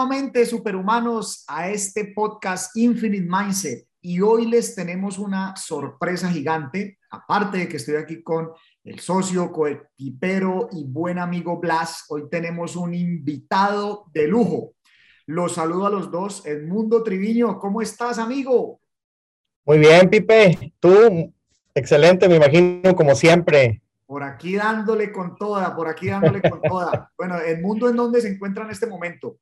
Nuevamente, superhumanos, a este podcast Infinite Mindset. Y hoy les tenemos una sorpresa gigante, aparte de que estoy aquí con el socio, coequipero y buen amigo Blas, hoy tenemos un invitado de lujo. Los saludo a los dos. Edmundo Triviño, ¿cómo estás, amigo? Muy bien, Pipe. Tú, excelente, me imagino, como siempre. Por aquí dándole con toda, por aquí dándole con toda. Bueno, ¿el mundo en dónde se encuentra en este momento?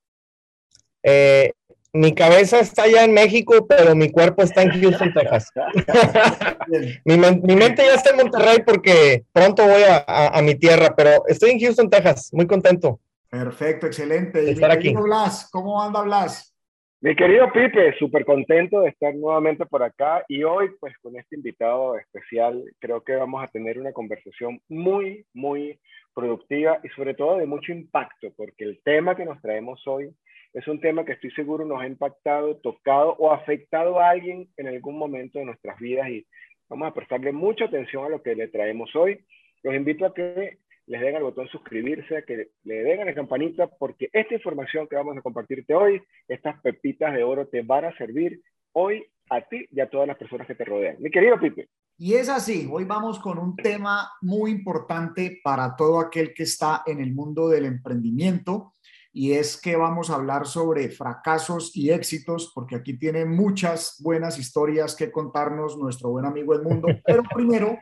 Eh, mi cabeza está allá en México, pero mi cuerpo está en Houston, Texas. mi, mente ya está en Monterrey porque pronto voy a, mi tierra, pero estoy en Houston, Texas, muy contento. Perfecto, excelente. Y estar aquí. Blas, ¿cómo anda Blas? Mi querido Pipe, súper contento de estar nuevamente por acá y hoy pues con este invitado especial creo que vamos a tener una conversación muy, muy productiva y sobre todo de mucho impacto porque el tema que nos traemos hoy es un tema que estoy seguro nos ha impactado, tocado o afectado a alguien en algún momento de nuestras vidas y vamos a prestarle mucha atención a lo que le traemos hoy. Los invito a que les den al botón suscribirse, que le den a la campanita, porque esta información que vamos a compartirte hoy, estas pepitas de oro te van a servir hoy a ti y a todas las personas que te rodean. Mi querido Pipe. Y es así, hoy vamos con un tema muy importante para todo aquel que está en el mundo del emprendimiento y es que vamos a hablar sobre fracasos y éxitos, porque aquí tiene muchas buenas historias que contarnos nuestro buen amigo El Mundo. Pero primero,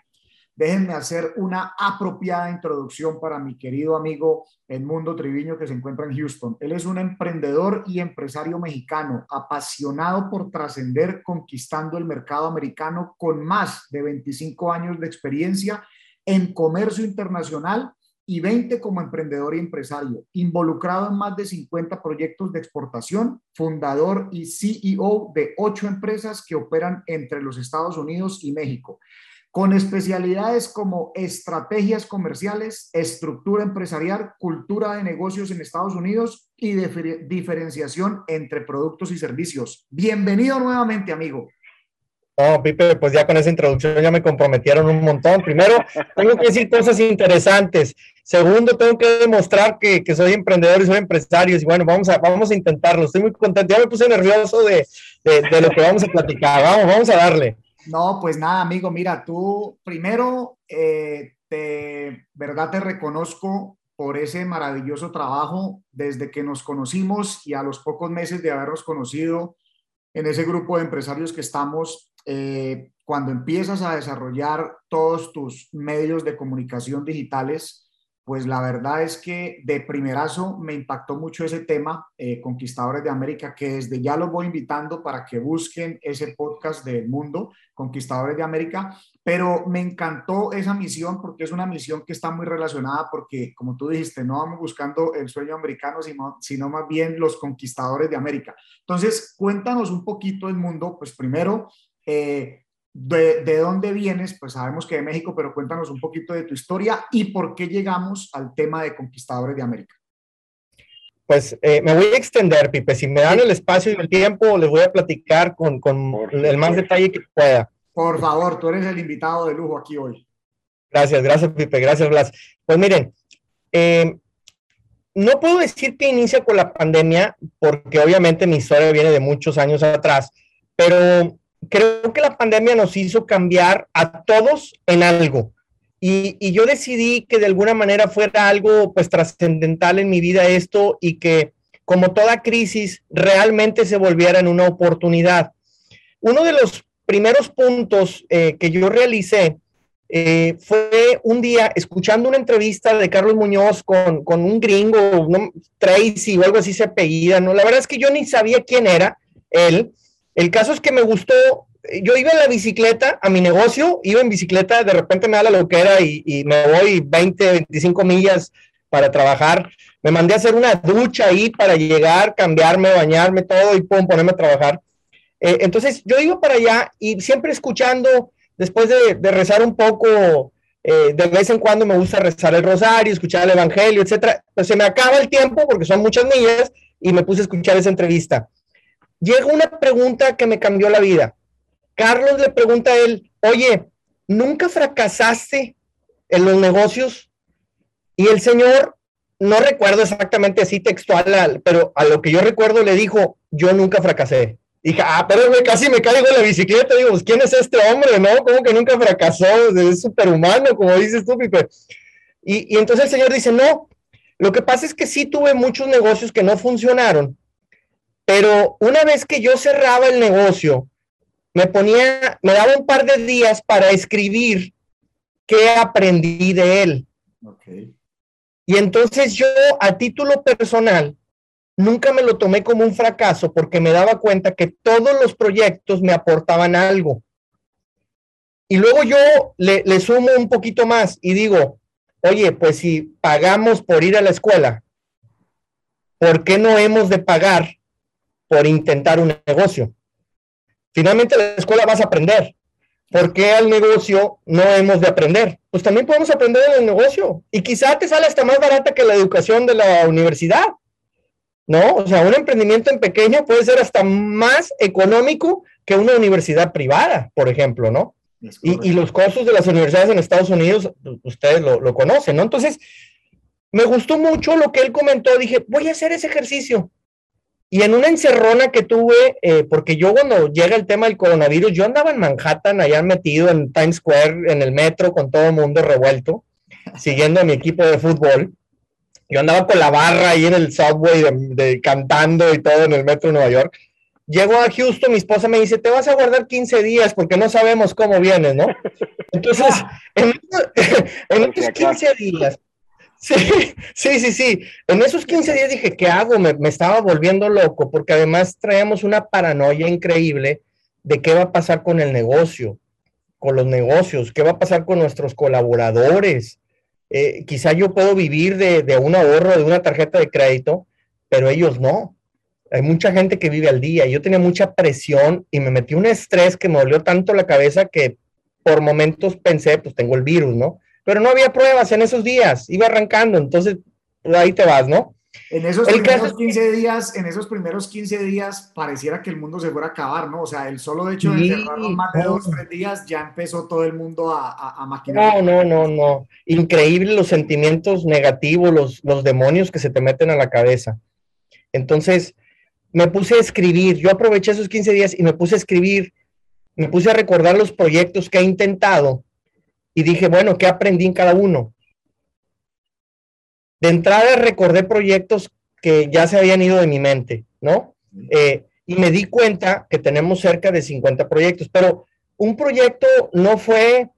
déjenme hacer una apropiada introducción para mi querido amigo Edmundo Triviño que se encuentra en Houston. Él es un emprendedor y empresario mexicano, apasionado por trascender conquistando el mercado americano con más de 25 años de experiencia en comercio internacional y 20 como emprendedor y empresario, involucrado en más de 50 proyectos de exportación, fundador y CEO de ocho empresas que operan entre los Estados Unidos y México con especialidades como estrategias comerciales, estructura empresarial, cultura de negocios en Estados Unidos y diferenciación entre productos y servicios. Bienvenido nuevamente, amigo. Oh, Pipe, pues ya con esa introducción ya me comprometieron un montón. Primero, tengo que decir cosas interesantes. Segundo, tengo que demostrar que, que, soy emprendedor y soy empresario. Y bueno, vamos a, vamos a intentarlo. Estoy muy contento. Ya me puse nervioso de, de, de lo que vamos a platicar. Vamos, vamos a darle. No, pues nada, amigo, mira, tú primero, eh, te, verdad te reconozco por ese maravilloso trabajo desde que nos conocimos y a los pocos meses de habernos conocido en ese grupo de empresarios que estamos, eh, cuando empiezas a desarrollar todos tus medios de comunicación digitales, pues la verdad es que de primerazo me impactó mucho ese tema, eh, Conquistadores de América, que desde ya los voy invitando para que busquen ese podcast del mundo, Conquistadores de América, pero me encantó esa misión porque es una misión que está muy relacionada porque, como tú dijiste, no vamos buscando el sueño americano, sino, sino más bien los conquistadores de América. Entonces, cuéntanos un poquito del mundo, pues primero, eh, de, dónde vienes, pues sabemos que de México, pero cuéntanos un poquito de tu historia y por qué llegamos al tema de conquistadores de América. Pues eh, me voy a extender, Pipe. Si me dan el espacio y el tiempo, les voy a platicar con, con el más detalle que pueda. Por favor, tú eres el invitado de lujo aquí hoy. Gracias, gracias, Pipe. Gracias, Blas. Pues miren, eh, no puedo decir que inicia con la pandemia, porque obviamente mi historia viene de muchos años atrás, pero creo que la pandemia nos hizo cambiar a todos en algo. Y, yo decidí que de alguna manera fuera algo pues trascendental en mi vida esto y que como toda crisis realmente se volviera en una oportunidad. Uno de los primeros puntos eh, que yo realicé eh, fue un día escuchando una entrevista de Carlos Muñoz con, un gringo, Tracy o algo así se apellida, ¿no? La verdad es que yo ni sabía quién era él, el caso es que me gustó, yo iba en la bicicleta a mi negocio, iba en bicicleta, de repente me da la loquera y, y me voy 20, 25 millas para trabajar. Me mandé a hacer una ducha ahí para llegar, cambiarme, bañarme, todo y pum, ponerme a trabajar. Eh, entonces yo iba para allá y siempre escuchando, después de, rezar un poco, eh, de vez en cuando me gusta rezar el rosario, escuchar el evangelio, etcétera. Pues se me acaba el tiempo porque son muchas millas y me puse a escuchar esa entrevista llega una pregunta que me cambió la vida. Carlos le pregunta a él, oye, ¿nunca fracasaste en los negocios? Y el señor no recuerdo exactamente así textual, pero a lo que yo recuerdo le dijo, yo nunca fracasé. Dije, ah, pero casi me caigo en la bicicleta. Digo, pues, ¿quién es este hombre, no? ¿Cómo que nunca fracasó? Es superhumano, como dices tú, Pipe. Y, y entonces el señor dice, no, lo que pasa es que sí tuve muchos negocios que no funcionaron, pero una vez que yo cerraba el negocio, me ponía, me daba un par de días para escribir qué aprendí de él. Y entonces yo, a título personal, nunca me lo tomé como un fracaso porque me daba cuenta que todos los proyectos me aportaban algo. Y luego yo le, le sumo un poquito más y digo, oye, pues si pagamos por ir a la escuela, ¿por qué no hemos de pagar por intentar un negocio? Finalmente la escuela vas a aprender. ¿Por qué al negocio no hemos de aprender? Pues también podemos aprender en el negocio. Y quizá te sale hasta más barata que la educación de la universidad. ¿No? O sea, un emprendimiento en pequeño puede ser hasta más económico que una universidad privada, por ejemplo, ¿no? Y, los costos de las universidades en Estados Unidos, ustedes lo, lo, conocen, ¿no? Entonces, me gustó mucho lo que él comentó. Dije, voy a hacer ese ejercicio. Y en una encerrona que tuve, eh, porque yo cuando llega el tema del coronavirus, yo andaba en Manhattan, allá metido en Times Square, en el metro, con todo el mundo revuelto, siguiendo a mi equipo de fútbol. Yo andaba con la barra ahí en el subway, de, cantando y todo en el metro de Nueva York. Llego a Houston, mi esposa me dice, te vas a guardar 15 días porque no sabemos cómo vienes, ¿no? Entonces, en, en estos 15 días, Sí, sí, sí, sí. En esos 15 días dije, ¿qué hago? Me, estaba volviendo loco porque además traíamos una paranoia increíble de qué va a pasar con el negocio, con los negocios, qué va a pasar con nuestros colaboradores. Eh, quizá yo puedo vivir de, de un ahorro, de una tarjeta de crédito, pero ellos no. Hay mucha gente que vive al día. Yo tenía mucha presión y me metí un estrés que me dolió tanto la cabeza que por momentos pensé, pues tengo el virus, ¿no? Pero no había pruebas en esos días, iba arrancando, entonces ahí te vas, ¿no? En esos primeros 15 días, en esos primeros 15 días pareciera que el mundo se fuera a acabar, ¿no? O sea, el solo hecho de encerrarnos más de dos, tres días ya empezó todo el mundo a, a, maquinar. No, no, no, no. Increíble los sentimientos negativos, los, los demonios que se te meten a la cabeza. Entonces, me puse a escribir, yo aproveché esos 15 días y me puse a escribir, me puse a recordar los proyectos que he intentado y dije, bueno, ¿qué aprendí en cada uno? De entrada recordé proyectos que ya se habían ido de mi mente, ¿no? Eh, y me di cuenta que tenemos cerca de 50 proyectos, pero un proyecto no fue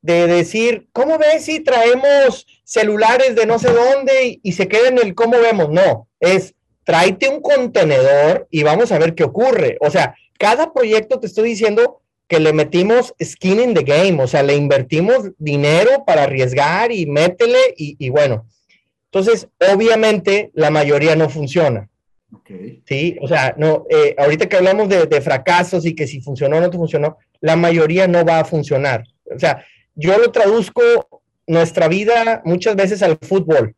de decir, ¿cómo ves si traemos celulares de no sé dónde y, se queda en el cómo vemos? No, es tráete un contenedor y vamos a ver qué ocurre. O sea, cada proyecto te estoy diciendo que le metimos skin in the game, o sea, le invertimos dinero para arriesgar y métele y, bueno. Entonces, obviamente, la mayoría no funciona. Okay. Sí, o sea, no, eh, ahorita que hablamos de, de, fracasos y que si funcionó o no funcionó, la mayoría no va a funcionar. O sea, yo lo traduzco nuestra vida muchas veces al fútbol.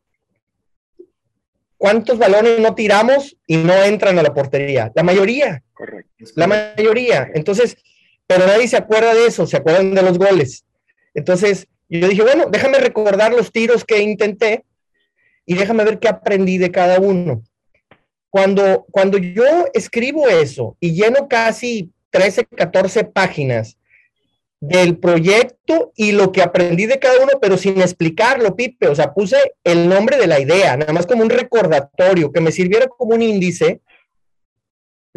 ¿Cuántos balones no tiramos y no entran a la portería? La mayoría. Correcto. La mayoría. Entonces, pero nadie se acuerda de eso, se acuerdan de los goles. Entonces, yo dije, bueno, déjame recordar los tiros que intenté y déjame ver qué aprendí de cada uno. Cuando, cuando yo escribo eso y lleno casi 13, 14 páginas del proyecto y lo que aprendí de cada uno, pero sin explicarlo, Pipe, o sea, puse el nombre de la idea, nada más como un recordatorio que me sirviera como un índice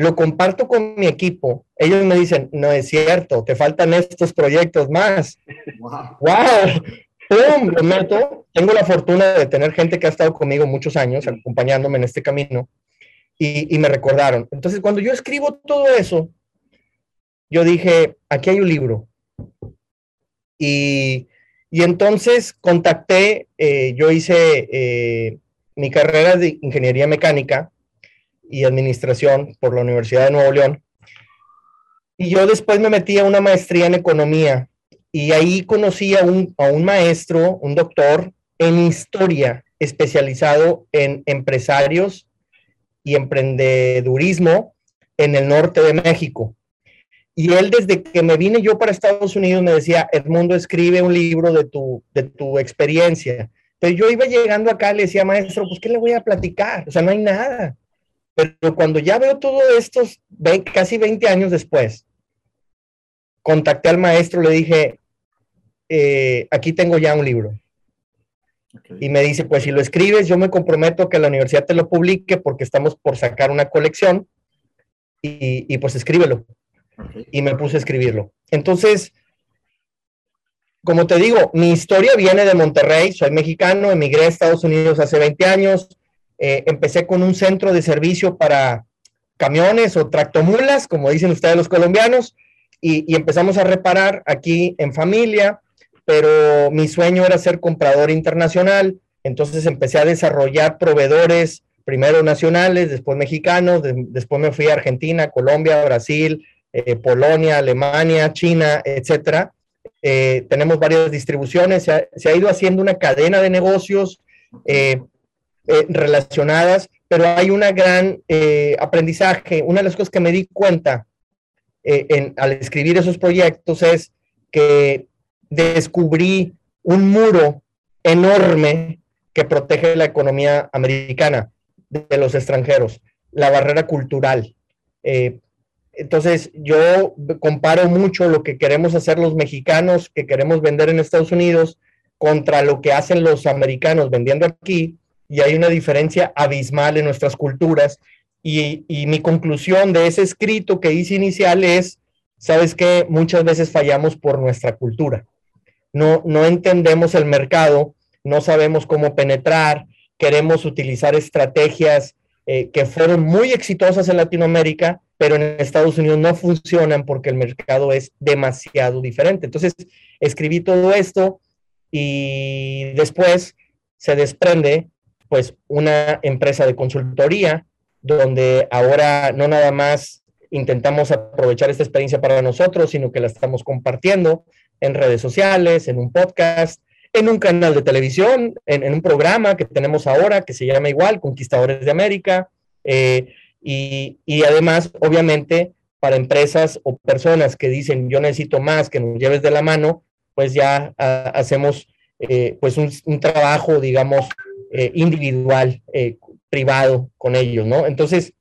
lo comparto con mi equipo, ellos me dicen, no es cierto, te faltan estos proyectos más. ¡Wow! wow. ¡Pum! Lo meto. Tengo la fortuna de tener gente que ha estado conmigo muchos años, acompañándome en este camino, y, y me recordaron. Entonces, cuando yo escribo todo eso, yo dije, aquí hay un libro. Y, y entonces contacté, eh, yo hice eh, mi carrera de ingeniería mecánica y administración por la Universidad de Nuevo León. Y yo después me metí a una maestría en economía y ahí conocí a un, a un maestro, un doctor en historia, especializado en empresarios y emprendedurismo en el norte de México. Y él desde que me vine yo para Estados Unidos me decía, Edmundo, escribe un libro de tu, de tu experiencia. Entonces yo iba llegando acá, le decía, maestro, pues ¿qué le voy a platicar? O sea, no hay nada. Pero cuando ya veo todo esto, casi 20 años después, contacté al maestro, le dije, eh, aquí tengo ya un libro. Y me dice, pues si lo escribes, yo me comprometo que la universidad te lo publique porque estamos por sacar una colección y, pues escríbelo. Y me puse a escribirlo. Entonces, como te digo, mi historia viene de Monterrey, soy mexicano, emigré a Estados Unidos hace 20 años, eh, empecé con un centro de servicio para camiones o tractomulas, como dicen ustedes los colombianos, y, empezamos a reparar aquí en familia pero mi sueño era ser comprador internacional, entonces empecé a desarrollar proveedores, primero nacionales, después mexicanos, después me fui a Argentina, Colombia, Brasil, eh, Polonia, Alemania, China, etcétera. Eh, tenemos varias distribuciones, se ha, ido haciendo una cadena de negocios eh, relacionadas, pero hay un gran aprendizaje. Una de las cosas que me di cuenta al escribir esos proyectos es que descubrí un muro enorme que protege la economía americana de los extranjeros, la barrera cultural. Eh, entonces, yo comparo mucho lo que queremos hacer los mexicanos, que queremos vender en Estados Unidos, contra lo que hacen los americanos vendiendo aquí, y hay una diferencia abismal en nuestras culturas. Y, y mi conclusión de ese escrito que hice inicial es, sabes que muchas veces fallamos por nuestra cultura no, no entendemos el mercado, no sabemos cómo penetrar, queremos utilizar estrategias eh, que fueron muy exitosas en Latinoamérica, pero en Estados Unidos no funcionan porque el mercado es demasiado diferente. Entonces, escribí todo esto y después se desprende pues una empresa de consultoría donde ahora no nada más intentamos aprovechar esta experiencia para nosotros, sino que la estamos compartiendo en redes sociales, en un podcast, en un canal de televisión, en, un programa que tenemos ahora que se llama igual, Conquistadores de América, eh, y, además, obviamente, para empresas o personas que dicen yo necesito más, que nos lleves de la mano, pues ya ah, hacemos eh, pues un, trabajo, digamos, eh, individual, privado con ellos, ¿no? Entonces,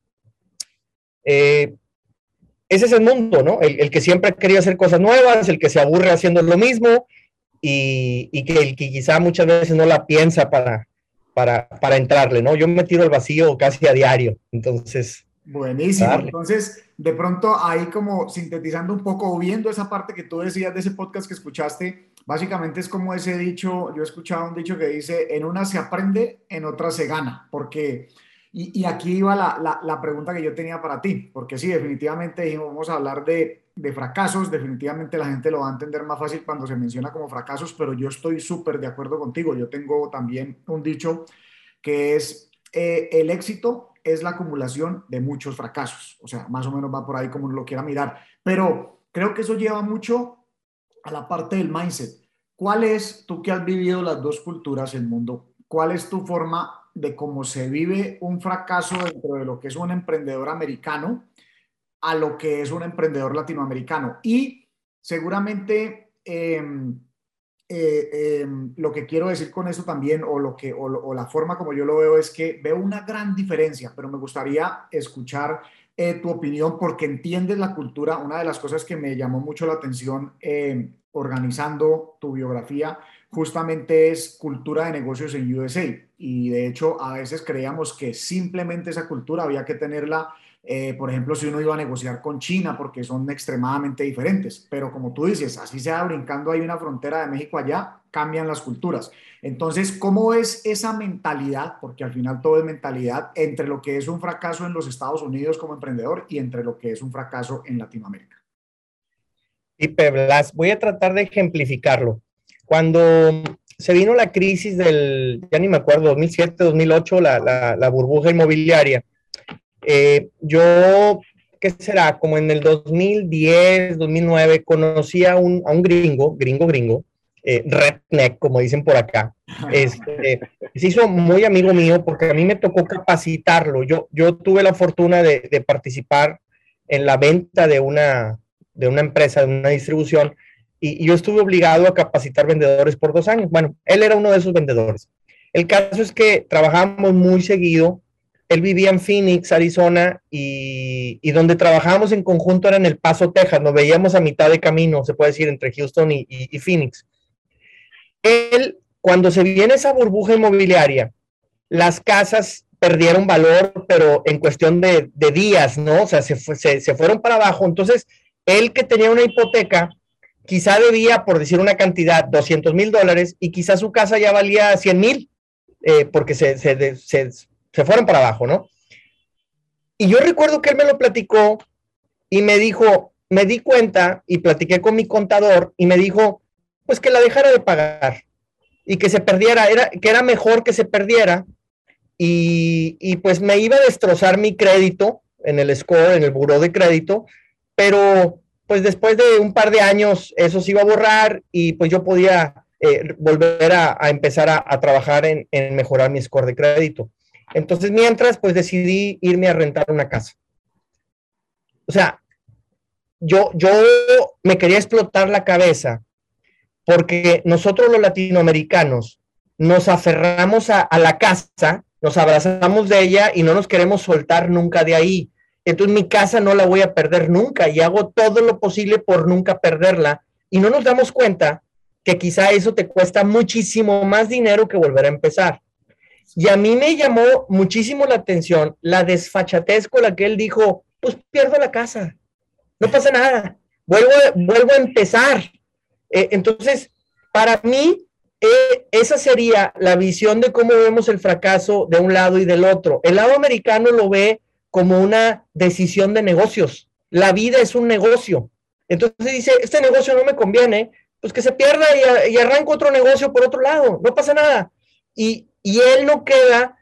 ese es el mundo, ¿no? El, que siempre quería hacer cosas nuevas, el que se aburre haciendo lo mismo y, que el que quizá muchas veces no la piensa para, para, para entrarle, ¿no? Yo me tiro al vacío casi a diario, entonces... Buenísimo. Entonces, de pronto ahí como sintetizando un poco o viendo esa parte que tú decías de ese podcast que escuchaste, básicamente es como ese dicho, yo he escuchado un dicho que dice, en una se aprende, en otra se gana, porque y, aquí iba la, pregunta que yo tenía para ti, porque sí, definitivamente dijimos, vamos a hablar de, fracasos, definitivamente la gente lo va a entender más fácil cuando se menciona como fracasos, pero yo estoy súper de acuerdo contigo. Yo tengo también un dicho que es, eh, el éxito es la acumulación de muchos fracasos, o sea, más o menos va por ahí como lo quiera mirar, pero creo que eso lleva mucho a la parte del mindset. ¿Cuál es, tú que has vivido las dos culturas, el mundo, cuál es tu forma de cómo se vive un fracaso dentro de lo que es un emprendedor americano a lo que es un emprendedor latinoamericano. Y seguramente em, eh, em, lo que quiero decir con eso también, o, lo que, o, la forma como yo lo veo, es que veo una gran diferencia, pero me gustaría escuchar eh, tu opinión porque entiendes la cultura. Una de las cosas que me llamó mucho la atención em, organizando tu biografía justamente es cultura de negocios en USA. Y de hecho, a veces creíamos que simplemente esa cultura había que tenerla, eh, por ejemplo, si uno iba a negociar con China, porque son extremadamente diferentes. Pero como tú dices, así se va brincando, hay una frontera de México allá, cambian las culturas. Entonces, ¿cómo es esa mentalidad? Porque al final todo es mentalidad entre lo que es un fracaso en los Estados Unidos como emprendedor y entre lo que es un fracaso en Latinoamérica. Y Blas, voy a tratar de ejemplificarlo. Cuando se vino la crisis del, ya ni me acuerdo, 2007, 2008, la, la, burbuja inmobiliaria, eh, yo, ¿qué será? Como en el 2010, 2009, conocí a un, a un gringo, gringo, gringo, eh, redneck, como dicen por acá. Este, se hizo muy amigo mío porque a mí me tocó capacitarlo. Yo, yo tuve la fortuna de, participar en la venta de una, de una empresa, de una distribución, y, yo estuve obligado a capacitar vendedores por dos años. Bueno, él era uno de esos vendedores. El caso es que trabajamos muy seguido. Él vivía en Phoenix, Arizona, y, donde trabajábamos en conjunto era en El Paso, Texas. Nos veíamos a mitad de camino, se puede decir, entre Houston y, Phoenix. Él, cuando se viene esa burbuja inmobiliaria, las casas perdieron valor, pero en cuestión de, días, ¿no? O sea, se, se, fueron para abajo. Entonces, él que tenía una hipoteca, quizá debía, por decir una cantidad, 200 mil dólares y quizá su casa ya valía 100 mil, eh, porque se, se fueron para abajo, ¿no? Y yo recuerdo que él me lo platicó y me dijo, me di cuenta y platiqué con mi contador y me dijo, pues que la dejara de pagar y que se perdiera, era, que era mejor que se perdiera y, pues me iba a destrozar mi crédito en el score, en el buró de crédito, pero pues después de un par de años eso se iba a borrar y pues yo podía eh, volver a, empezar a, trabajar en, en, mejorar mi score de crédito. Entonces, mientras, pues decidí irme a rentar una casa. O sea, yo, yo me quería explotar la cabeza porque nosotros los latinoamericanos nos aferramos a, a la casa nos abrazamos de ella y no nos queremos soltar nunca de ahí. Entonces mi casa no la voy a perder nunca y hago todo lo posible por nunca perderla y no nos damos cuenta que quizá eso te cuesta muchísimo más dinero que volver a empezar. Y a mí me llamó muchísimo la atención la desfachatez con la que él dijo, pues pierdo la casa, no pasa nada, vuelvo, vuelvo a empezar. Eh, entonces, para mí, eh, esa sería la visión de cómo vemos el fracaso de un lado y del otro. El lado americano lo ve como una decisión de negocios. La vida es un negocio. Entonces dice, este negocio no me conviene, pues que se pierda y, arranco otro negocio por otro lado, no pasa nada. Y, él no queda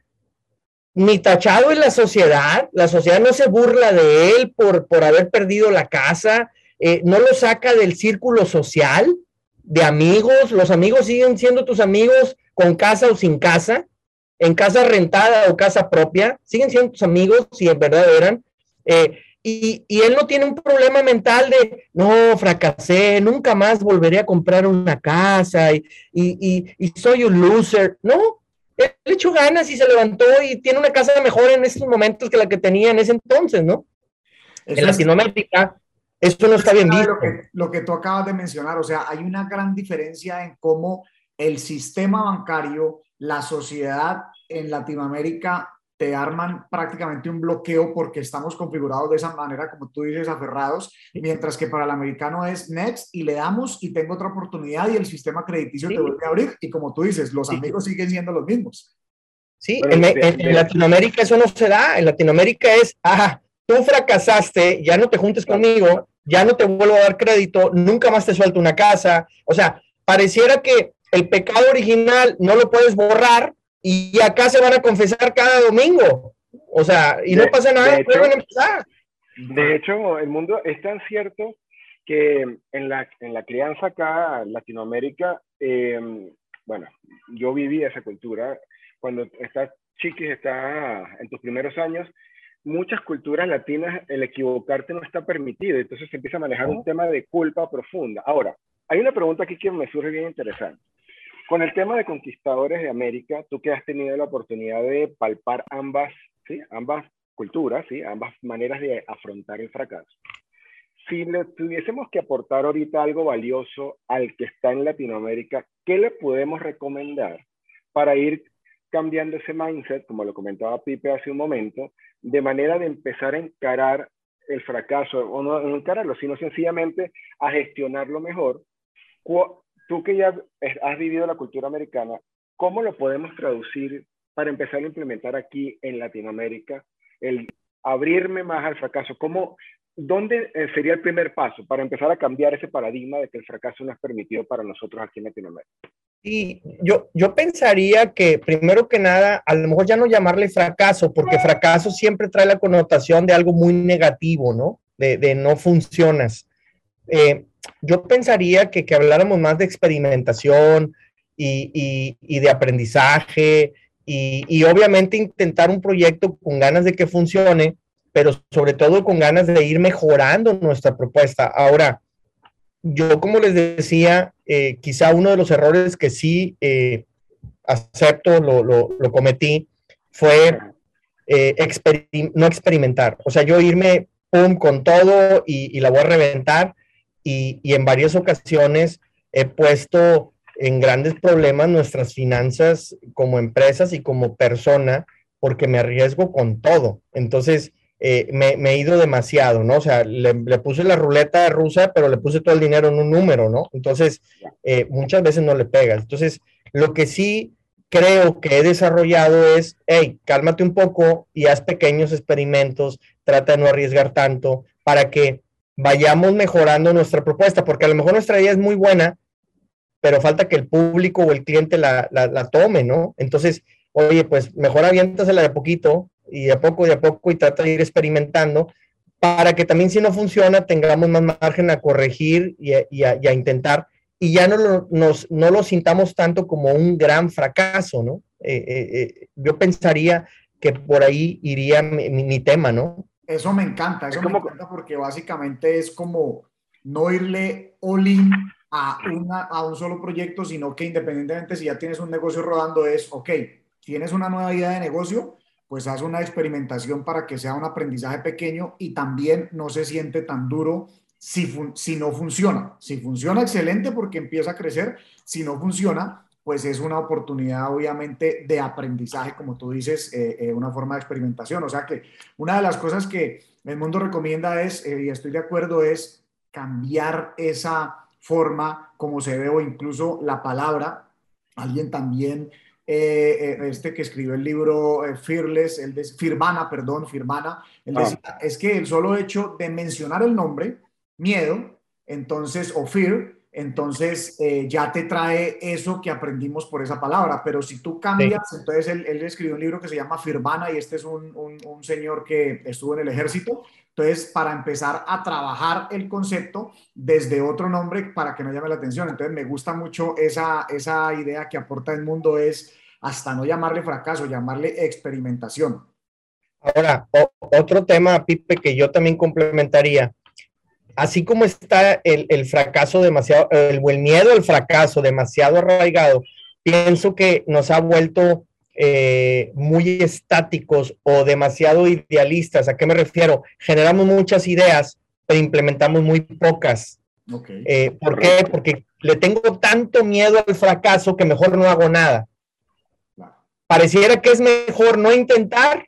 ni tachado en la sociedad, la sociedad no se burla de él por, por haber perdido la casa, eh, no lo saca del círculo social, de amigos, los amigos siguen siendo tus amigos con casa o sin casa, en casa rentada o casa propia, siguen siendo tus amigos si en verdad eran. Eh, y, él no tiene un problema mental de, no, fracasé, nunca más volveré a comprar una casa y, y soy un loser. No, él le echó ganas y se levantó y tiene una casa mejor en estos momentos que la que tenía en ese entonces, ¿no? en Latinoamérica esto no está bien visto. Lo que, lo que tú acabas de mencionar, o sea, hay una gran diferencia en cómo el sistema bancario, la sociedad en Latinoamérica te arman prácticamente un bloqueo porque estamos configurados de esa manera, como tú dices, aferrados, mientras que para el americano es next y le damos y tengo otra oportunidad y el sistema crediticio te vuelve a abrir y como tú dices, los amigos siguen siendo los mismos. Sí, en, en, Latinoamérica eso no se da, en Latinoamérica es, ah, tú fracasaste, ya no te juntes conmigo, ya no te vuelvo a dar crédito, nunca más te suelto una casa. O sea, pareciera que el pecado original no lo puedes borrar y acá se van a confesar cada domingo. O sea, y no pasa nada, de hecho, empezar. De hecho, el mundo es tan cierto que en la, en la crianza acá Latinoamérica, em, bueno, yo viví esa cultura. Cuando estás chiquis, estás en tus primeros años, muchas culturas latinas el equivocarte no está permitido, entonces se empieza a manejar un tema de culpa profunda. Ahora, hay una pregunta aquí que me surge bien interesante. Con el tema de conquistadores de América, tú que has tenido la oportunidad de palpar ambas, ¿sí? ambas culturas, ¿sí? ambas maneras de afrontar el fracaso. Si le tuviésemos que aportar ahorita algo valioso al que está en Latinoamérica, ¿qué le podemos recomendar para ir cambiando ese mindset, como lo comentaba Pipe hace un momento, de manera de empezar a encarar el fracaso, o no, encararlo, sino sencillamente a gestionarlo mejor. Tú que ya has vivido la cultura americana, ¿cómo lo podemos traducir para empezar a implementar aquí en Latinoamérica? El abrirme más al fracaso. ¿Cómo, ¿Dónde eh, sería el primer paso para empezar a cambiar ese paradigma de que el fracaso no es permitido para nosotros aquí en Latinoamérica? Y yo, yo pensaría que primero que nada, a lo mejor ya no llamarle fracaso, porque fracaso siempre trae la connotación de algo muy negativo, ¿no? De, no funcionas. Eh, yo pensaría que, que habláramos más de experimentación y, y, de aprendizaje y, y, obviamente intentar un proyecto con ganas de que funcione, pero sobre todo con ganas de ir mejorando nuestra propuesta. Ahora, yo como les decía, eh, quizá uno de los errores que sí eh, acepto, lo, lo, cometí, fue eh, no experimentar. O sea, yo irme, con todo y, y la voy a reventar. Y, en varias ocasiones he puesto en grandes problemas nuestras finanzas como empresas y como persona porque me arriesgo con todo. Entonces, eh, me, he ido demasiado, ¿no? O sea, le, le, puse la ruleta rusa, pero le puse todo el dinero en un número, ¿no? Entonces, eh, muchas veces no le pegas. Entonces, lo que sí creo que he desarrollado es, hey, cálmate un poco y haz pequeños experimentos, trata de no arriesgar tanto para que vayamos mejorando nuestra propuesta, porque a lo mejor nuestra idea es muy buena, pero falta que el público o el cliente la, la, tome, ¿no? Entonces, oye, pues mejor aviéntasela de poquito y de poco y de poco y trata de ir experimentando para que también si no funciona tengamos más margen a corregir y a, a, a intentar y ya no lo, nos, no lo sintamos tanto como un gran fracaso, ¿no? Eh, eh, eh, yo pensaría que por ahí iría mi, tema, ¿no? Eso me encanta, eso me encanta porque básicamente es como no irle all in a, una, a un solo proyecto, sino que independientemente si ya tienes un negocio rodando es, ok, tienes una nueva idea de negocio, pues haz una experimentación para que sea un aprendizaje pequeño y también no se siente tan duro si, si no funciona. Si funciona, excelente porque empieza a crecer. Si no funciona, pues es una oportunidad obviamente de aprendizaje, como tú dices, eh, eh, una forma de experimentación. O sea que una de las cosas que el mundo recomienda es, eh, y estoy de acuerdo, es cambiar esa forma como se ve o incluso la palabra. Alguien también, este que escribió el libro Fearless, el de, Firmana, perdón, Firmana, él decía, ah. es que el solo hecho de mencionar el nombre, miedo, entonces, o fear, entonces eh, ya te trae eso que aprendimos por esa palabra. Pero si tú cambias, sí. entonces él, él, escribió un libro que se llama Firmana y este es un, un, un, señor que estuvo en el ejército. Entonces, para empezar a trabajar el concepto desde otro nombre para que no llame la atención. Entonces, me gusta mucho esa, esa idea que aporta el mundo es hasta no llamarle fracaso, llamarle experimentación. Ahora, otro tema, Pipe, que yo también complementaría así como está el, el fracaso demasiado, el, el, miedo al fracaso demasiado arraigado, pienso que nos ha vuelto eh, muy estáticos o demasiado idealistas. ¿A qué me refiero? Generamos muchas ideas, pero implementamos muy pocas. Okay. Eh, ¿Por qué? Porque le tengo tanto miedo al fracaso que mejor no hago nada. Pareciera que es mejor no intentar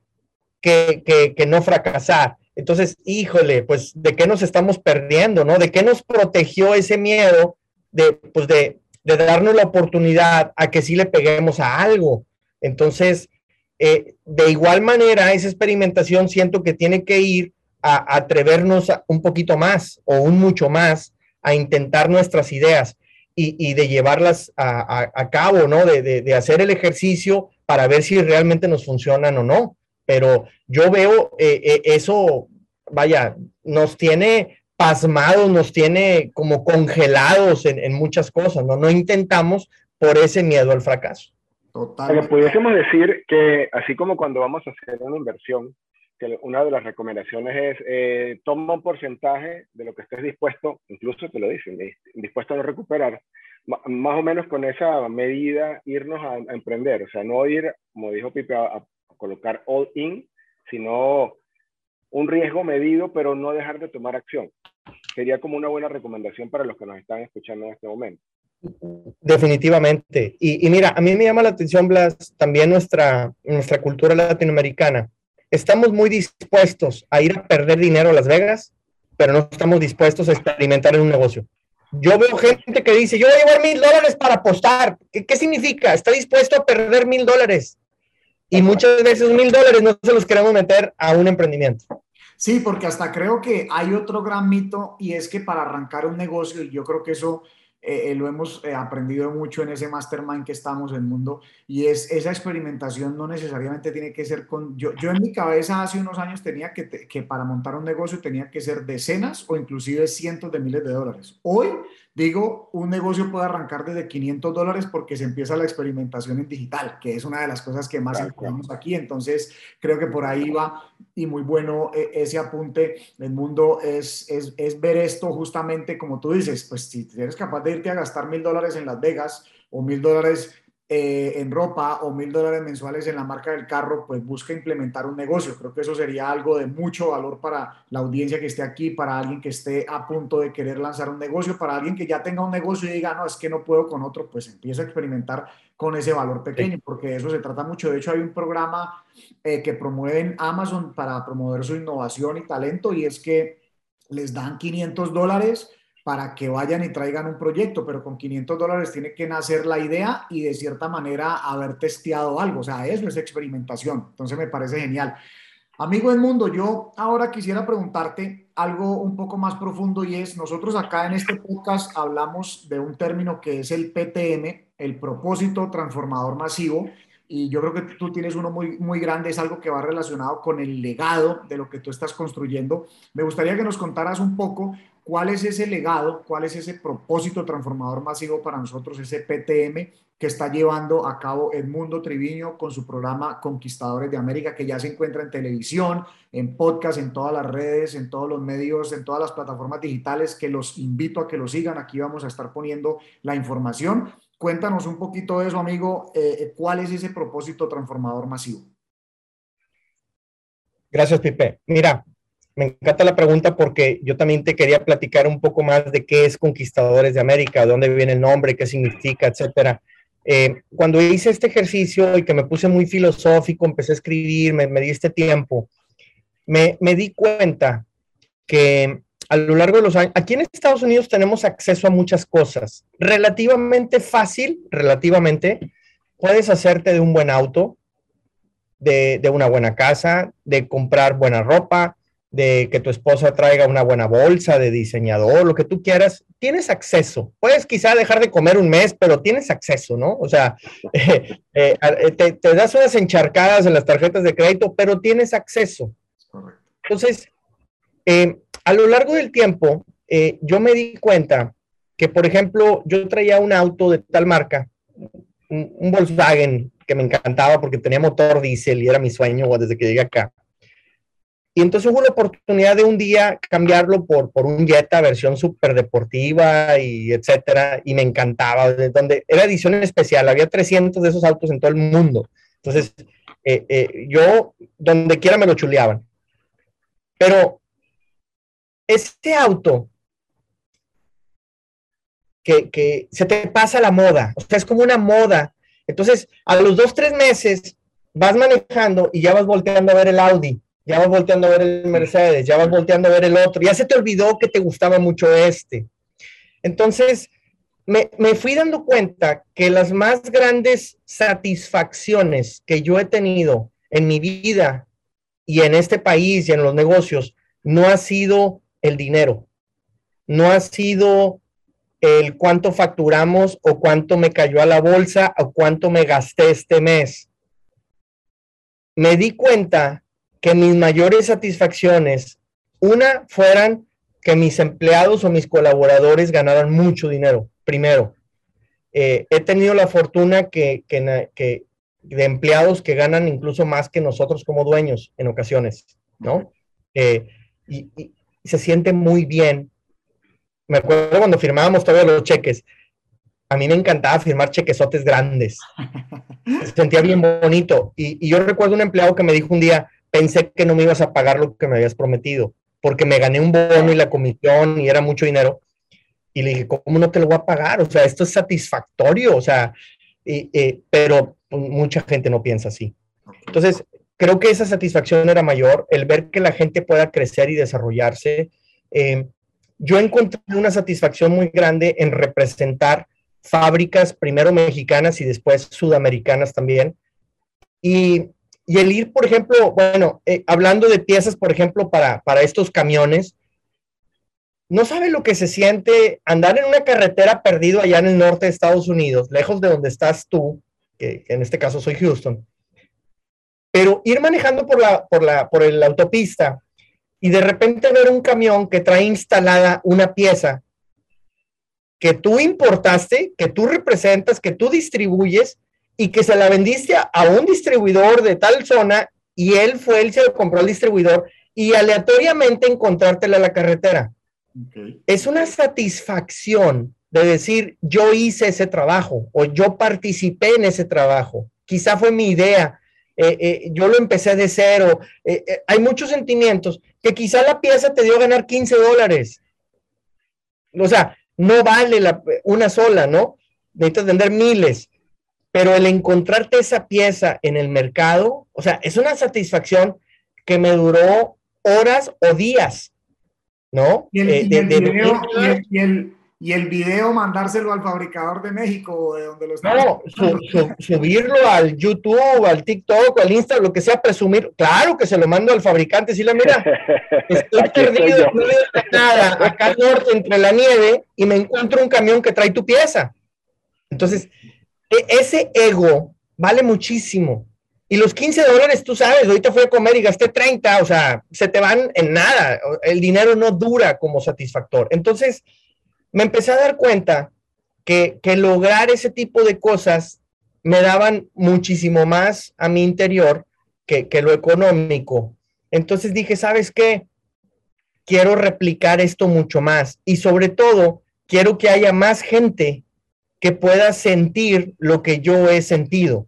que, que, que no fracasar. Entonces, híjole, pues, ¿de qué nos estamos perdiendo, no? ¿De qué nos protegió ese miedo de, pues, de, de darnos la oportunidad a que sí le peguemos a algo? Entonces, eh, de igual manera, esa experimentación siento que tiene que ir a, atrevernos un poquito más o un mucho más a intentar nuestras ideas y, de llevarlas a, cabo, ¿no? De hacer el ejercicio para ver si realmente nos funcionan o no pero yo veo eh, eh, eso, vaya, nos tiene pasmados, nos tiene como congelados en, en, muchas cosas, ¿no? No intentamos por ese miedo al fracaso. Total. pudiésemos decir que así como cuando vamos a hacer una inversión, que una de las recomendaciones es eh, toma un porcentaje de lo que estés dispuesto, incluso te lo dicen, dispuesto a no recuperar, más o menos con esa medida irnos a, a emprender, o sea, no ir, como dijo Pipe, a, a colocar all in, sino un riesgo medido, pero no dejar de tomar acción. Sería como una buena recomendación para los que nos están escuchando en este momento. Definitivamente. Y, mira, a mí me llama la atención, Blas, también nuestra, nuestra cultura latinoamericana. Estamos muy dispuestos a ir a perder dinero a Las Vegas, pero no estamos dispuestos a experimentar en un negocio. Yo veo gente que dice, yo voy a llevar mil dólares para apostar. ¿Qué, ¿Qué, significa? Está dispuesto a perder mil dólares. Y muchas veces mil dólares no se los queremos meter a un emprendimiento. Sí, porque hasta creo que hay otro gran mito y es que para arrancar un negocio, y yo creo que eso eh, lo hemos eh, aprendido mucho en ese mastermind que estamos en el mundo y es esa experimentación no necesariamente tiene que ser con, yo, yo en mi cabeza hace unos años tenía que, que para montar un negocio tenía que ser decenas o inclusive cientos de miles de dólares. Hoy digo, un negocio puede arrancar desde 500 dólares porque se empieza la experimentación en digital, que es una de las cosas que más claro. aquí. Entonces, creo que por ahí va y muy bueno eh, ese apunte. El mundo es, es, es ver esto justamente como tú dices, pues si eres capaz de irte a gastar mil dólares en Las Vegas o mil dólares eh, en ropa o mil dólares mensuales en la marca del carro, pues busca implementar un negocio. Creo que eso sería algo de mucho valor para la audiencia que esté aquí, para alguien que esté a punto de querer lanzar un negocio, para alguien que ya tenga un negocio y diga, no, es que no puedo con otro, pues empieza a experimentar con ese valor pequeño, porque de eso se trata mucho. De hecho, hay un programa eh, que promueven Amazon para promover su innovación y talento y es que les dan 500 dólares para que vayan y traigan un proyecto, pero con 500 dólares tiene que nacer la idea y de cierta manera haber testeado algo. O sea, eso es experimentación. Entonces me parece genial. Amigo mundo yo ahora quisiera preguntarte algo un poco más profundo y es, nosotros acá en este podcast hablamos de un término que es el PTM, el propósito transformador masivo, y yo creo que tú tienes uno muy, muy grande, es algo que va relacionado con el legado de lo que tú estás construyendo. Me gustaría que nos contaras un poco cuál es ese legado, cuál es ese propósito transformador masivo para nosotros, ese PTM que está llevando a cabo Edmundo Triviño con su programa Conquistadores de América, que ya se encuentra en televisión, en podcast, en todas las redes, en todos los medios, en todas las plataformas digitales, que los invito a que lo sigan. Aquí vamos a estar poniendo la información. Cuéntanos un poquito de eso, amigo. Eh, eh, ¿Cuál es ese propósito transformador masivo? Gracias, Pipe. Mira, me encanta la pregunta porque yo también te quería platicar un poco más de qué es Conquistadores de América, dónde viene el nombre, qué significa, etcétera. Eh, cuando hice este ejercicio y que me puse muy filosófico, empecé a escribir, me, me di este tiempo, me di cuenta que a lo largo de los años, aquí en Estados Unidos tenemos acceso a muchas cosas. Relativamente fácil, relativamente, puedes hacerte de un buen auto, de, una buena casa, de comprar buena ropa, de que tu esposa traiga una buena bolsa de diseñador, lo que tú quieras, tienes acceso. Puedes quizá dejar de comer un mes, pero tienes acceso, ¿no? O sea, eh, eh, te, te, das unas encharcadas en las tarjetas de crédito, pero tienes acceso. Entonces, eh, a lo largo del tiempo, eh, yo me di cuenta que, por ejemplo, yo traía un auto de tal marca, un, Volkswagen que me encantaba porque tenía motor diésel y era mi sueño desde que llegué acá. Y entonces hubo la oportunidad de un día cambiarlo por, por un Jetta versión súper deportiva y etcétera, y me encantaba, donde era edición especial, había 300 de esos autos en todo el mundo. Entonces, eh, eh, yo donde quiera me lo chuleaban. Pero este auto que, se te pasa la moda, o sea, es como una moda. Entonces, a los dos, tres meses vas manejando y ya vas volteando a ver el Audi, ya vas volteando a ver el Mercedes, ya vas volteando a ver el otro, ya se te olvidó que te gustaba mucho este. Entonces, me, me fui dando cuenta que las más grandes satisfacciones que yo he tenido en mi vida y en este país y en los negocios no ha sido el dinero. No ha sido el cuánto facturamos o cuánto me cayó a la bolsa o cuánto me gasté este mes. Me di cuenta que mis mayores satisfacciones, una, fueran que mis empleados o mis colaboradores ganaran mucho dinero, primero. Eh, he tenido la fortuna que, que, de empleados que ganan incluso más que nosotros como dueños en ocasiones, ¿no? Eh, y, se siente muy bien. Me acuerdo cuando firmábamos todos los cheques. A mí me encantaba firmar chequesotes grandes. Se sentía bien bonito. Y, yo recuerdo un empleado que me dijo un día, pensé que no me ibas a pagar lo que me habías prometido, porque me gané un bono y la comisión y era mucho dinero. Y le dije, ¿cómo no te lo voy a pagar? O sea, esto es satisfactorio, o sea, pero mucha gente no piensa así. Entonces, creo que esa satisfacción era mayor, el ver que la gente pueda crecer y desarrollarse. Eh, yo encontré una satisfacción muy grande en representar fábricas, primero mexicanas y después sudamericanas también. Y, el ir, por ejemplo, bueno, eh, hablando de piezas, por ejemplo, para, para estos camiones, no sabe lo que se siente andar en una carretera perdido allá en el norte de Estados Unidos, lejos de donde estás tú, que en este caso soy Houston, pero ir manejando por la, por la, por la autopista y de repente ver un camión que trae instalada una pieza que tú importaste, que tú representas, que tú distribuyes y que se la vendiste a un distribuidor de tal zona y él fue, él se lo compró al distribuidor y aleatoriamente encontrártela en la carretera. Es una satisfacción de decir, yo hice ese trabajo o yo participé en ese trabajo. Quizá fue mi idea, eh, eh, yo lo empecé de cero. Eh, hay muchos sentimientos que quizá la pieza te dio a ganar 15 dólares. O sea, no vale la, una sola, ¿no? Necesitas vender miles. Pero el encontrarte esa pieza en el mercado, o sea, es una satisfacción que me duró horas o días, ¿no? Y el, y el, y el video mandárselo al fabricador de México o de donde lo está. No, subirlo al YouTube, al TikTok, al Insta, lo que sea, presumir. Claro que se lo mando al fabricante. Si la mira, estoy perdido, no nada, acá al norte, entre la nieve, y me encuentro un camión que trae tu pieza. Entonces, e, ese ego vale muchísimo. Y los 15 dólares, tú sabes, ahorita fui a comer y gasté 30, o sea, se te van en nada. El dinero no dura como satisfactor. Entonces, me empecé a dar cuenta que, lograr ese tipo de cosas me daban muchísimo más a mi interior que, que lo económico. Entonces dije, ¿sabes qué? Quiero replicar esto mucho más y sobre todo quiero que haya más gente que pueda sentir lo que yo he sentido.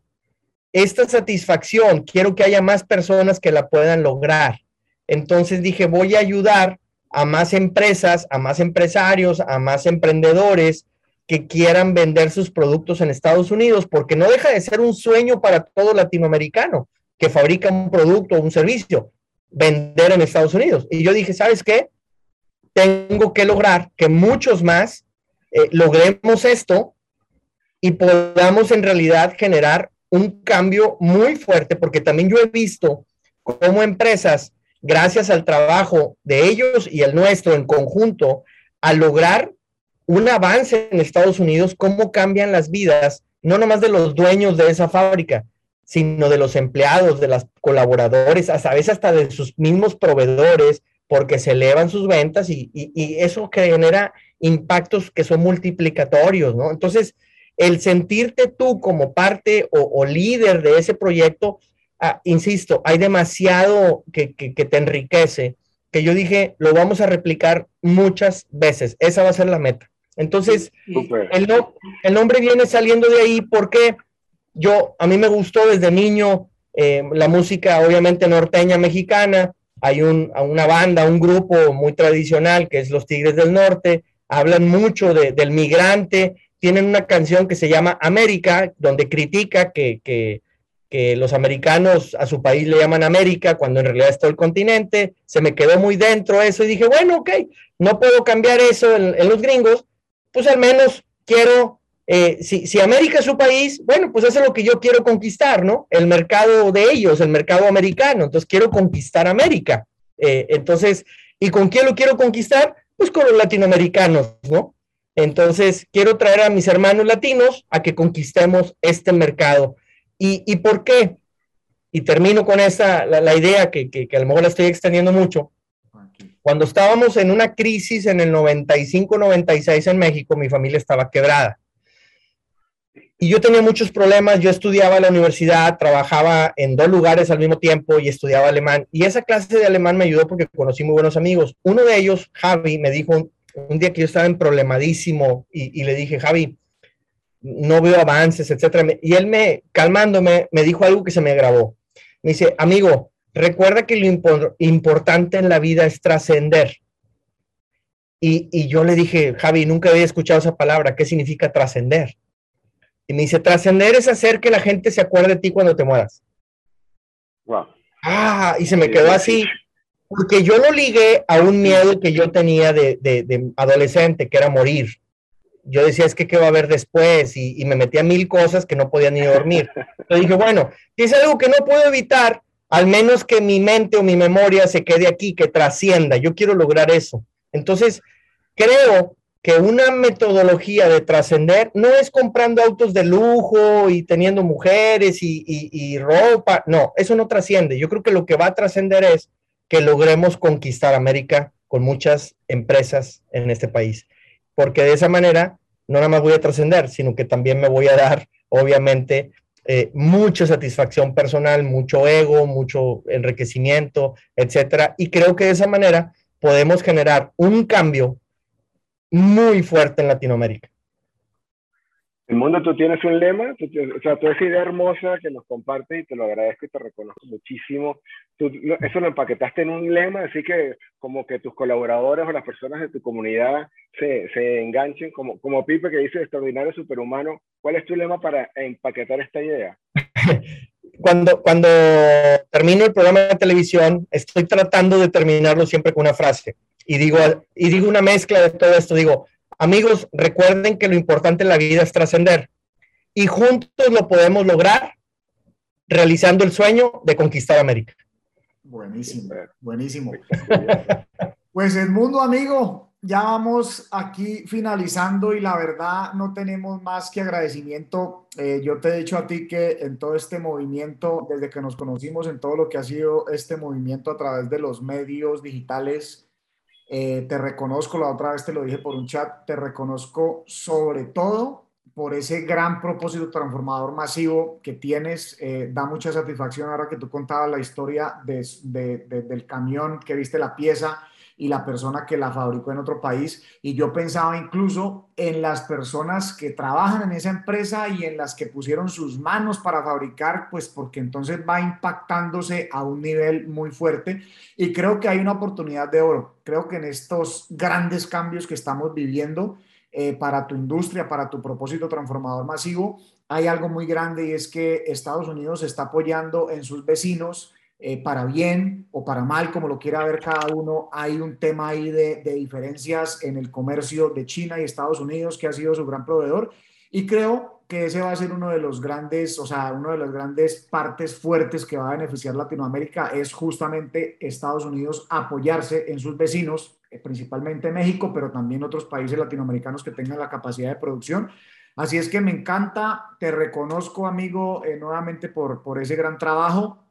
Esta satisfacción, quiero que haya más personas que la puedan lograr. Entonces dije, voy a ayudar a más empresas, a más empresarios, a más emprendedores que quieran vender sus productos en Estados Unidos, porque no deja de ser un sueño para todo latinoamericano que fabrica un producto o un servicio, vender en Estados Unidos. Y yo dije, ¿sabes qué? Tengo que lograr que muchos más eh, logremos esto y podamos en realidad generar un cambio muy fuerte, porque también yo he visto cómo empresas gracias al trabajo de ellos y el nuestro en conjunto, a lograr un avance en Estados Unidos, cómo cambian las vidas, no nomás de los dueños de esa fábrica, sino de los empleados, de los colaboradores, a veces hasta de sus mismos proveedores, porque se elevan sus ventas y, eso genera impactos que son multiplicatorios, ¿no? Entonces, el sentirte tú como parte o, o líder de ese proyecto Ah, insisto, hay demasiado que, te enriquece, que yo dije, lo vamos a replicar muchas veces. Esa va a ser la meta. Entonces, el, el, nombre viene saliendo de ahí porque yo, a mí me gustó desde niño eh, la música, obviamente norteña mexicana. Hay una banda, un grupo muy tradicional que es Los Tigres del Norte. Hablan mucho del migrante. Tienen una canción que se llama América, donde critica que, que los americanos a su país le llaman América, cuando en realidad es todo el continente, se me quedó muy dentro eso y dije, bueno, ok, no puedo cambiar eso en, los gringos, pues al menos quiero, eh, si, si, América es su país, bueno, pues eso es lo que yo quiero conquistar, ¿no? El mercado de ellos, el mercado americano, entonces quiero conquistar América. Eh, entonces, ¿y con quién lo quiero conquistar? Pues con los latinoamericanos, ¿no? Entonces, quiero traer a mis hermanos latinos a que conquistemos este mercado. ¿Y, por qué? Y termino con esa, la, idea que, que, a lo mejor la estoy extendiendo mucho. Cuando estábamos en una crisis en el 95-96 en México, mi familia estaba quebrada. Y yo tenía muchos problemas. Yo estudiaba en la universidad, trabajaba en dos lugares al mismo tiempo y estudiaba alemán. Y esa clase de alemán me ayudó porque conocí muy buenos amigos. Uno de ellos, Javi, me dijo un, día que yo estaba en problemadísimo y, y le dije, Javi, no veo avances, etcétera. Y él me, calmándome, me dijo algo que se me grabó. Me dice, amigo, recuerda que lo importante en la vida es trascender. Y, yo le dije, Javi, nunca había escuchado esa palabra, ¿qué significa trascender? Y me dice, trascender es hacer que la gente se acuerde de ti cuando te mueras. Wow. Ah, y se me quedó así, porque yo lo ligué a un miedo que yo tenía de, de adolescente, que era morir yo decía, es que qué va a haber después y, me metía mil cosas que no podía ni dormir. Entonces dije, bueno, si es algo que no puedo evitar, al menos que mi mente o mi memoria se quede aquí, que trascienda. Yo quiero lograr eso. Entonces, creo que una metodología de trascender no es comprando autos de lujo y teniendo mujeres y ropa. No, eso no trasciende. Yo creo que lo que va a trascender es que logremos conquistar América con muchas empresas en este país porque de esa manera no nada más voy a trascender, sino que también me voy a dar, obviamente, eh, mucha satisfacción personal, mucho ego, mucho enriquecimiento, etcétera. Y creo que de esa manera podemos generar un cambio muy fuerte en Latinoamérica. El mundo, tú tienes un lema, o sea, toda esa idea hermosa que nos compartes y te lo agradezco y te reconozco muchísimo. Tú, eso lo empaquetaste en un lema, así que como que tus colaboradores o las personas de tu comunidad se, se enganchen, como, como Pipe que dice extraordinario superhumano. ¿Cuál es tu lema para empaquetar esta idea? Cuando, cuando termino el programa de televisión, estoy tratando de terminarlo siempre con una frase y digo, y digo una mezcla de todo esto. Digo, Amigos, recuerden que lo importante en la vida es trascender y juntos lo podemos lograr realizando el sueño de conquistar América. Buenísimo, buenísimo. Pues el mundo, amigo, ya vamos aquí finalizando y la verdad no tenemos más que agradecimiento. Eh, yo te he dicho a ti que en todo este movimiento, desde que nos conocimos, en todo lo que ha sido este movimiento a través de los medios digitales, eh, te reconozco, la otra vez te lo dije por un chat, te reconozco sobre todo por ese gran propósito transformador masivo que tienes. Eh, da mucha satisfacción ahora que tú contabas la historia del camión que viste la pieza y la persona que la fabricó en otro país. Y yo pensaba incluso en las personas que trabajan en esa empresa y en las que pusieron sus manos para fabricar, pues porque entonces va impactándose a un nivel muy fuerte. Y creo que hay una oportunidad de oro. Creo que en estos grandes cambios que estamos viviendo, eh, para tu industria, para tu propósito transformador masivo, hay algo muy grande y es que Estados Unidos está apoyando en sus vecinos eh, para bien o para mal, como lo quiera ver cada uno, hay un tema ahí de, diferencias en el comercio de China y Estados Unidos, que ha sido su gran proveedor. Y creo que ese va a ser uno de los grandes, o sea, uno de las grandes partes fuertes que va a beneficiar Latinoamérica, es justamente Estados Unidos apoyarse en sus vecinos, eh, principalmente México, pero también otros países latinoamericanos que tengan la capacidad de producción. Así es que me encanta, te reconozco, amigo, eh, nuevamente por, por ese gran trabajo.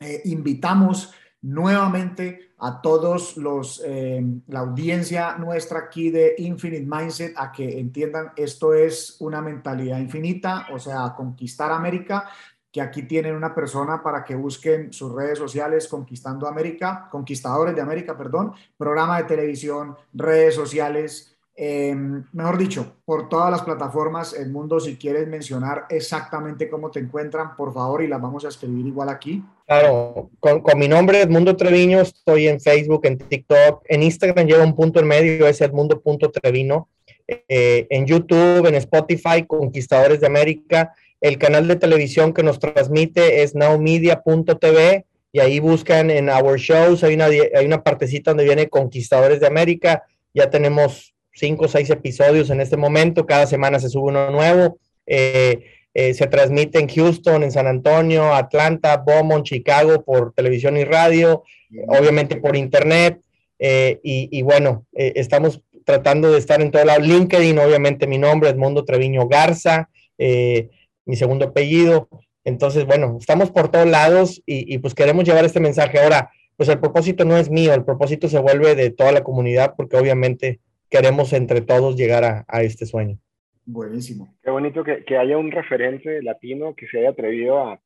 Eh, invitamos nuevamente a todos los, eh, la audiencia nuestra aquí de Infinite Mindset a que entiendan esto es una mentalidad infinita, o sea, conquistar América, que aquí tienen una persona para que busquen sus redes sociales Conquistando América, Conquistadores de América, perdón, programa de televisión, redes sociales, Em, mejor dicho, por todas las plataformas, el mundo, si quieres mencionar exactamente cómo te encuentran, por favor, y las vamos a escribir igual aquí. Claro, con, mi nombre Edmundo Treviño, estoy en Facebook, en TikTok, en Instagram lleva un punto en medio, es Edmundo.trevino, eh, en YouTube, en Spotify, Conquistadores de América, el canal de televisión que nos transmite es nowmedia.tv y ahí buscan en Our Shows, hay una, hay una partecita donde viene Conquistadores de América, ya tenemos cinco o seis episodios en este momento, cada semana se sube uno nuevo. Eh, eh, se transmite en Houston, en San Antonio, Atlanta, Beaumont, Chicago por televisión y radio, obviamente por internet. Eh, y, bueno, estamos tratando de estar en todo lado. LinkedIn, obviamente mi nombre es Mundo Treviño Garza, mi segundo apellido. Entonces, bueno, estamos por todos lados y, y, pues queremos llevar este mensaje. Ahora, pues el propósito no es mío, el propósito se vuelve de toda la comunidad porque obviamente queremos entre todos llegar a, este sueño. Buenísimo. Qué bonito que, haya un referente latino que se haya atrevido a,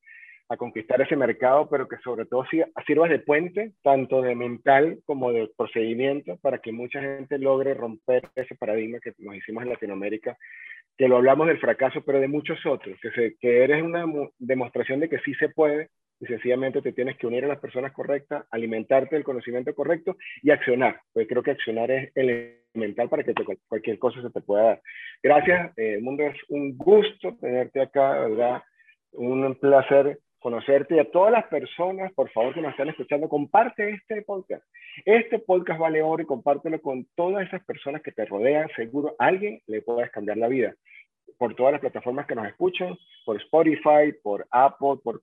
conquistar ese mercado, pero que sobre todo sirva de puente, tanto de mental como de procedimiento, para que mucha gente logre romper ese paradigma que nos hicimos en Latinoamérica, que lo hablamos del fracaso, pero de muchos otros, que, se, que eres una demostración de que sí se puede y sencillamente te tienes que unir a las personas correctas, alimentarte del conocimiento correcto y accionar, porque creo que accionar es elemental para que cualquier cosa se te pueda dar. Gracias, eh, Mundo, es un gusto tenerte acá, ¿verdad? Un placer conocerte y a todas las personas, por favor, que nos están escuchando, comparte este podcast. Este podcast vale oro y compártelo con todas esas personas que te rodean. Seguro a alguien le puedes cambiar la vida. Por todas las plataformas que nos escuchan, por Spotify, por Apple, por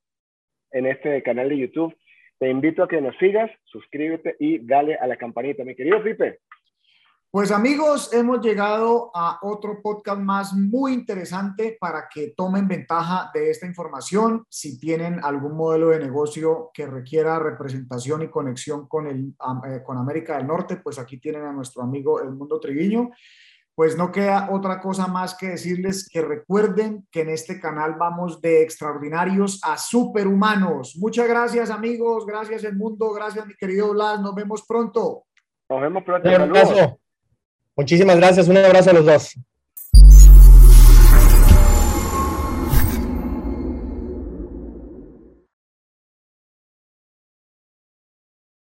en este canal de YouTube. Te invito a que nos sigas, suscríbete y dale a la campanita. Mi querido Pipe. Pues amigos, hemos llegado a otro podcast más muy interesante para que tomen ventaja de esta información. Si tienen algún modelo de negocio que requiera representación y conexión con, el, eh, con América del Norte, pues aquí tienen a nuestro amigo El Mundo Triviño pues no queda otra cosa más que decirles que recuerden que en este canal vamos de extraordinarios a superhumanos. Muchas gracias amigos, gracias el mundo, gracias mi querido Blas, nos vemos pronto. Nos vemos pronto. Muchísimas gracias, un abrazo a los dos.